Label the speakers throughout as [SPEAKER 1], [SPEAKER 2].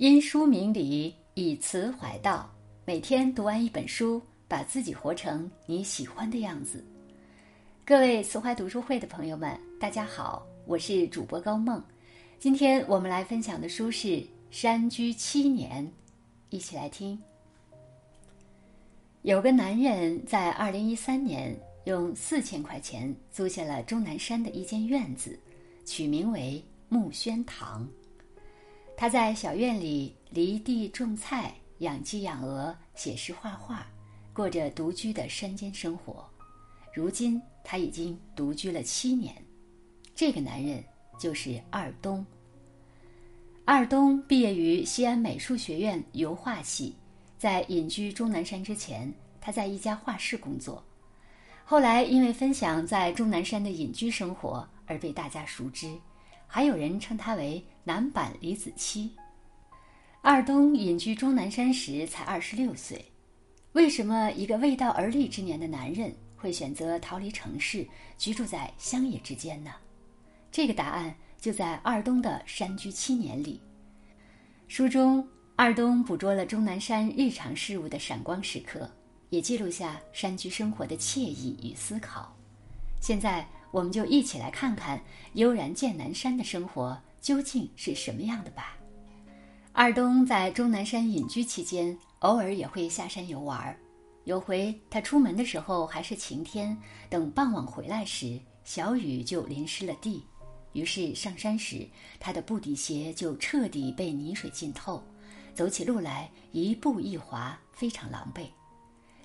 [SPEAKER 1] 因书明理，以词怀道。每天读完一本书，把自己活成你喜欢的样子。各位词怀读书会的朋友们，大家好，我是主播高梦。今天我们来分享的书是《山居七年》，一起来听。有个男人在二零一三年用四千块钱租下了终南山的一间院子，取名为木轩堂。他在小院里犁地种菜、养鸡养鹅、写诗画画，过着独居的山间生活。如今他已经独居了七年。这个男人就是二东。二东毕业于西安美术学院油画系，在隐居终南山之前，他在一家画室工作。后来因为分享在终南山的隐居生活而被大家熟知。还有人称他为南版李子柒。二东隐居终南山时才二十六岁，为什么一个未到而立之年的男人会选择逃离城市，居住在乡野之间呢？这个答案就在二东的山居七年里。书中，二东捕捉了终南山日常事物的闪光时刻，也记录下山居生活的惬意与思考。现在。我们就一起来看看悠然见南山的生活究竟是什么样的吧。二东在终南山隐居期间，偶尔也会下山游玩。有回他出门的时候还是晴天，等傍晚回来时，小雨就淋湿了地。于是上山时，他的布底鞋就彻底被泥水浸透，走起路来一步一滑，非常狼狈。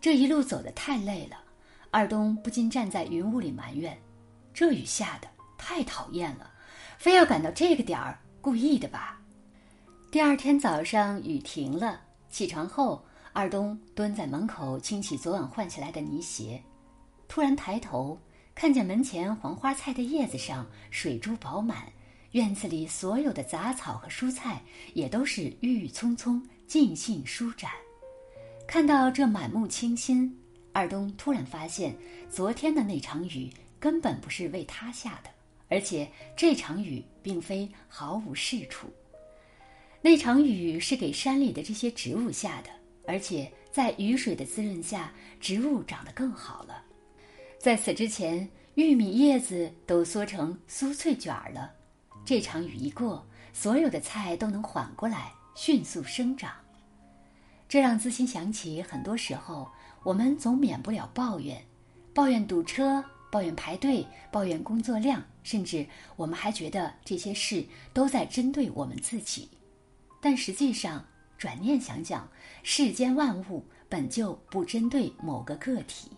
[SPEAKER 1] 这一路走得太累了，二东不禁站在云雾里埋怨。这雨下的太讨厌了，非要赶到这个点儿，故意的吧？第二天早上雨停了，起床后，二东蹲在门口清洗昨晚换下来的泥鞋，突然抬头看见门前黄花菜的叶子上水珠饱满，院子里所有的杂草和蔬菜也都是郁郁葱葱、尽兴舒展。看到这满目清新，二东突然发现昨天的那场雨。根本不是为他下的，而且这场雨并非毫无是处。那场雨是给山里的这些植物下的，而且在雨水的滋润下，植物长得更好了。在此之前，玉米叶子都缩成酥脆卷儿了。这场雨一过，所有的菜都能缓过来，迅速生长。这让自心想起，很多时候我们总免不了抱怨，抱怨堵车。抱怨排队，抱怨工作量，甚至我们还觉得这些事都在针对我们自己。但实际上，转念想想，世间万物本就不针对某个个体。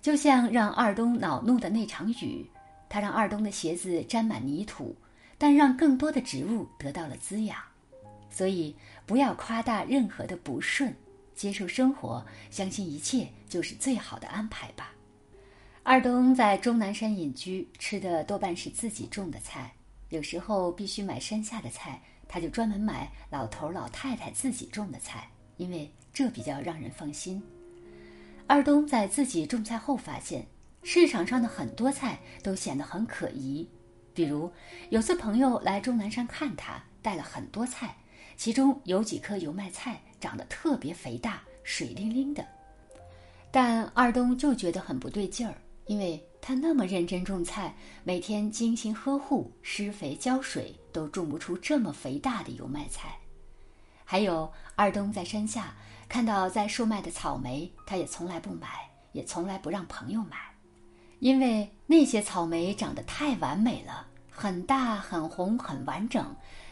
[SPEAKER 1] 就像让二东恼怒的那场雨，它让二东的鞋子沾满泥土，但让更多的植物得到了滋养。所以，不要夸大任何的不顺，接受生活，相信一切就是最好的安排吧。二东在终南山隐居，吃的多半是自己种的菜，有时候必须买山下的菜，他就专门买老头老太太自己种的菜，因为这比较让人放心。二东在自己种菜后发现，市场上的很多菜都显得很可疑，比如有次朋友来终南山看他，带了很多菜，其中有几颗油麦菜长得特别肥大，水灵灵的，但二东就觉得很不对劲儿。因为他那么认真种菜，每天精心呵护、施肥浇水，都种不出这么肥大的油麦菜。还有二东在山下看到在售卖的草莓，他也从来不买，也从来不让朋友买，因为那些草莓长得太完美了，很大、很红、很完整，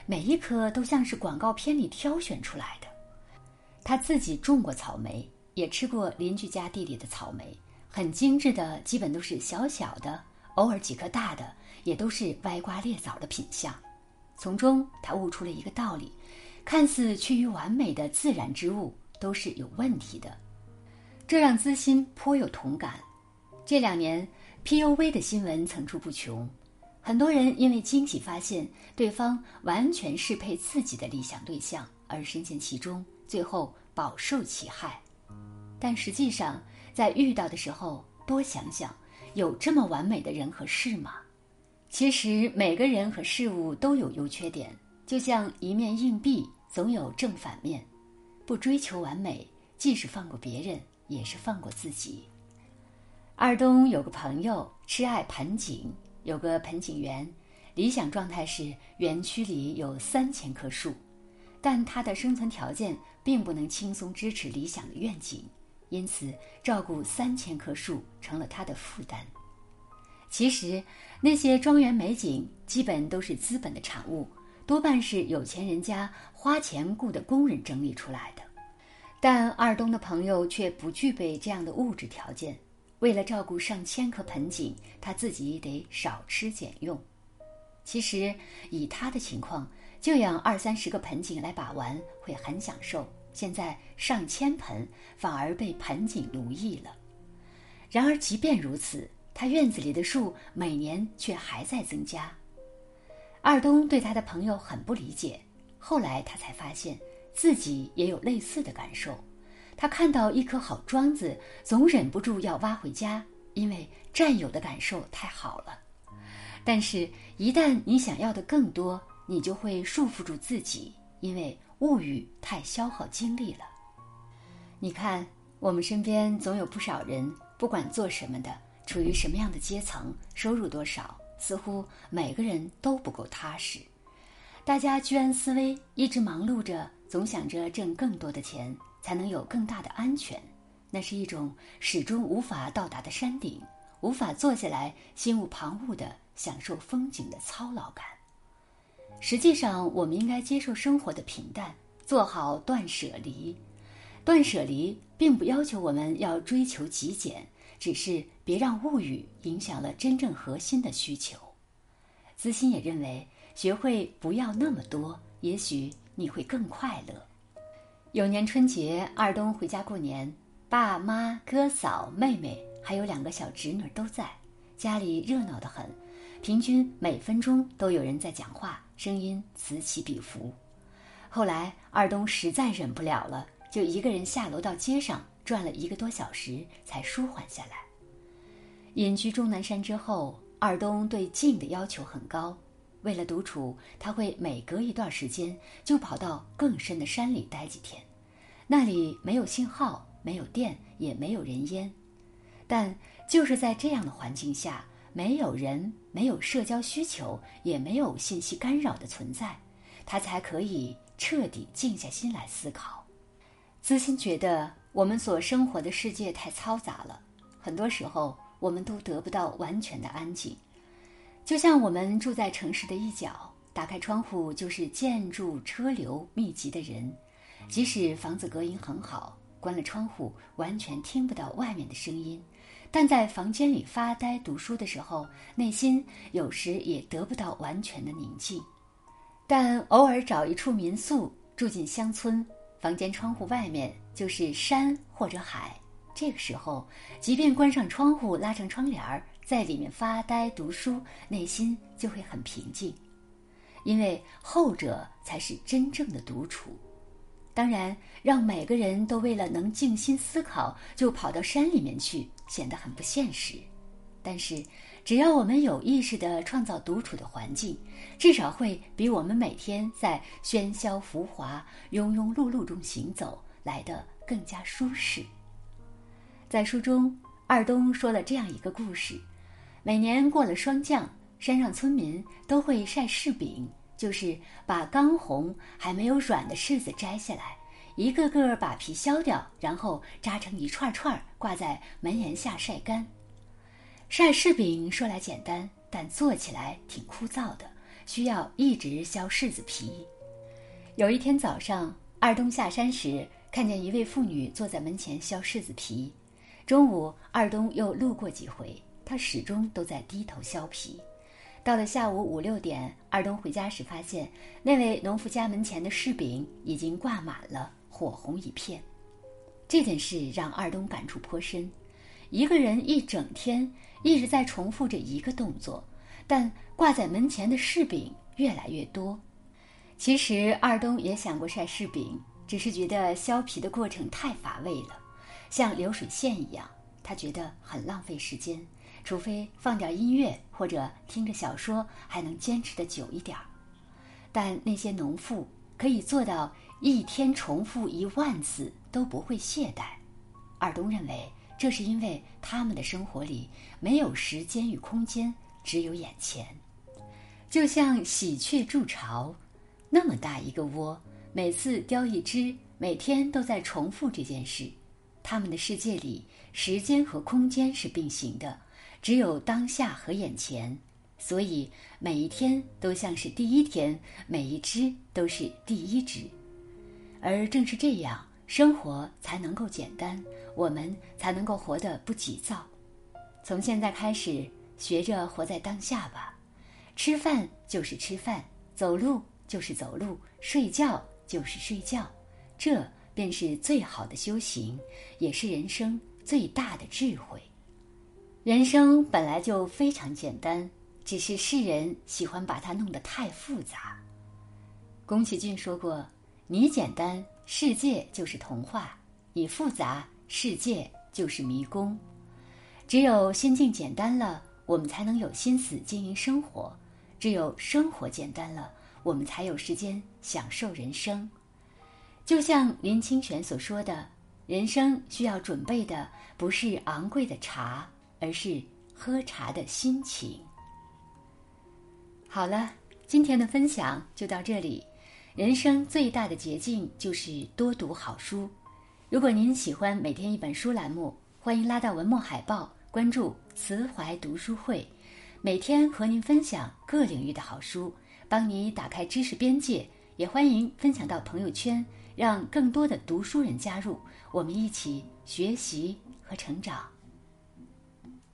[SPEAKER 1] 每一颗都像是广告片里挑选出来的。他自己种过草莓，也吃过邻居家地里的草莓。很精致的，基本都是小小的，偶尔几颗大的，也都是歪瓜裂枣的品相。从中，他悟出了一个道理：看似趋于完美的自然之物，都是有问题的。这让资心颇有同感。这两年，PUV 的新闻层出不穷，很多人因为惊喜发现对方完全适配自己的理想对象而深陷其中，最后饱受其害。但实际上，在遇到的时候，多想想，有这么完美的人和事吗？其实每个人和事物都有优缺点，就像一面硬币，总有正反面，不追求完美，既是放过别人，也是放过自己。二东有个朋友痴爱盆景，有个盆景园，理想状态是园区里有三千棵树，但他的生存条件并不能轻松支持理想的愿景，因此照顾三千棵树成了他的负担。其实，那些庄园美景基本都是资本的产物，多半是有钱人家花钱雇的工人整理出来的。但二东的朋友却不具备这样的物质条件，为了照顾上千棵盆景，他自己得少吃俭用。其实，以他的情况，就养二三十个盆景来把玩会很享受。现在上千盆，反而被盆景奴役了。然而，即便如此。他院子里的树每年却还在增加。二东对他的朋友很不理解，后来他才发现自己也有类似的感受。他看到一棵好庄子，总忍不住要挖回家，因为占有的感受太好了。但是，一旦你想要的更多，你就会束缚住自己，因为物欲太消耗精力了。你看，我们身边总有不少人，不管做什么的。处于什么样的阶层，收入多少，似乎每个人都不够踏实。大家居安思危，一直忙碌着，总想着挣更多的钱，才能有更大的安全。那是一种始终无法到达的山顶，无法坐下来心无旁骛地享受风景的操劳感。实际上，我们应该接受生活的平淡，做好断舍离。断舍离并不要求我们要追求极简。只是别让物欲影响了真正核心的需求。资欣也认为，学会不要那么多，也许你会更快乐。有年春节，二东回家过年，爸妈、哥嫂、妹妹还有两个小侄女都在，家里热闹得很，平均每分钟都有人在讲话，声音此起彼伏。后来二东实在忍不了了，就一个人下楼到街上。转了一个多小时才舒缓下来。隐居终南山之后，二东对静的要求很高。为了独处，他会每隔一段时间就跑到更深的山里待几天。那里没有信号，没有电，也没有人烟。但就是在这样的环境下，没有人，没有社交需求，也没有信息干扰的存在，他才可以彻底静下心来思考。资欣觉得。我们所生活的世界太嘈杂了，很多时候我们都得不到完全的安静。就像我们住在城市的一角，打开窗户就是建筑、车流密集的人。即使房子隔音很好，关了窗户完全听不到外面的声音，但在房间里发呆读书的时候，内心有时也得不到完全的宁静。但偶尔找一处民宿，住进乡村。房间窗户外面就是山或者海，这个时候，即便关上窗户、拉上窗帘儿，在里面发呆读书，内心就会很平静，因为后者才是真正的独处。当然，让每个人都为了能静心思考就跑到山里面去，显得很不现实。但是，只要我们有意识地创造独处的环境，至少会比我们每天在喧嚣浮华、庸庸碌碌中行走来得更加舒适。在书中，二东说了这样一个故事：每年过了霜降，山上村民都会晒柿饼，就是把刚红还没有软的柿子摘下来，一个个把皮削掉，然后扎成一串串，挂在门檐下晒干。晒柿饼说来简单，但做起来挺枯燥的，需要一直削柿子皮。有一天早上，二东下山时，看见一位妇女坐在门前削柿子皮。中午，二东又路过几回，她始终都在低头削皮。到了下午五六点，二东回家时发现，那位农夫家门前的柿饼已经挂满了，火红一片。这件事让二东感触颇深。一个人一整天一直在重复着一个动作，但挂在门前的柿饼越来越多。其实二东也想过晒柿饼，只是觉得削皮的过程太乏味了，像流水线一样，他觉得很浪费时间。除非放点音乐或者听着小说，还能坚持的久一点儿。但那些农妇可以做到一天重复一万次都不会懈怠。尔东认为，这是因为他们的生活里没有时间与空间，只有眼前。就像喜鹊筑巢，那么大一个窝，每次叼一只，每天都在重复这件事。他们的世界里，时间和空间是并行的，只有当下和眼前。所以每一天都像是第一天，每一只都是第一只。而正是这样，生活才能够简单，我们才能够活得不急躁。从现在开始，学着活在当下吧。吃饭就是吃饭，走路就是走路，睡觉就是睡觉，这便是最好的修行，也是人生最大的智慧。人生本来就非常简单，只是世人喜欢把它弄得太复杂。宫崎骏说过：“你简单，世界就是童话；你复杂，世界就是迷宫。只有心境简单了，我们才能有心思经营生活。”只有生活简单了，我们才有时间享受人生。就像林清玄所说的：“人生需要准备的不是昂贵的茶，而是喝茶的心情。”好了，今天的分享就到这里。人生最大的捷径就是多读好书。如果您喜欢每天一本书栏目，欢迎拉到文末海报，关注慈怀读书会。每天和您分享各领域的好书，帮你打开知识边界，也欢迎分享到朋友圈，让更多的读书人加入，我们一起学习和成长。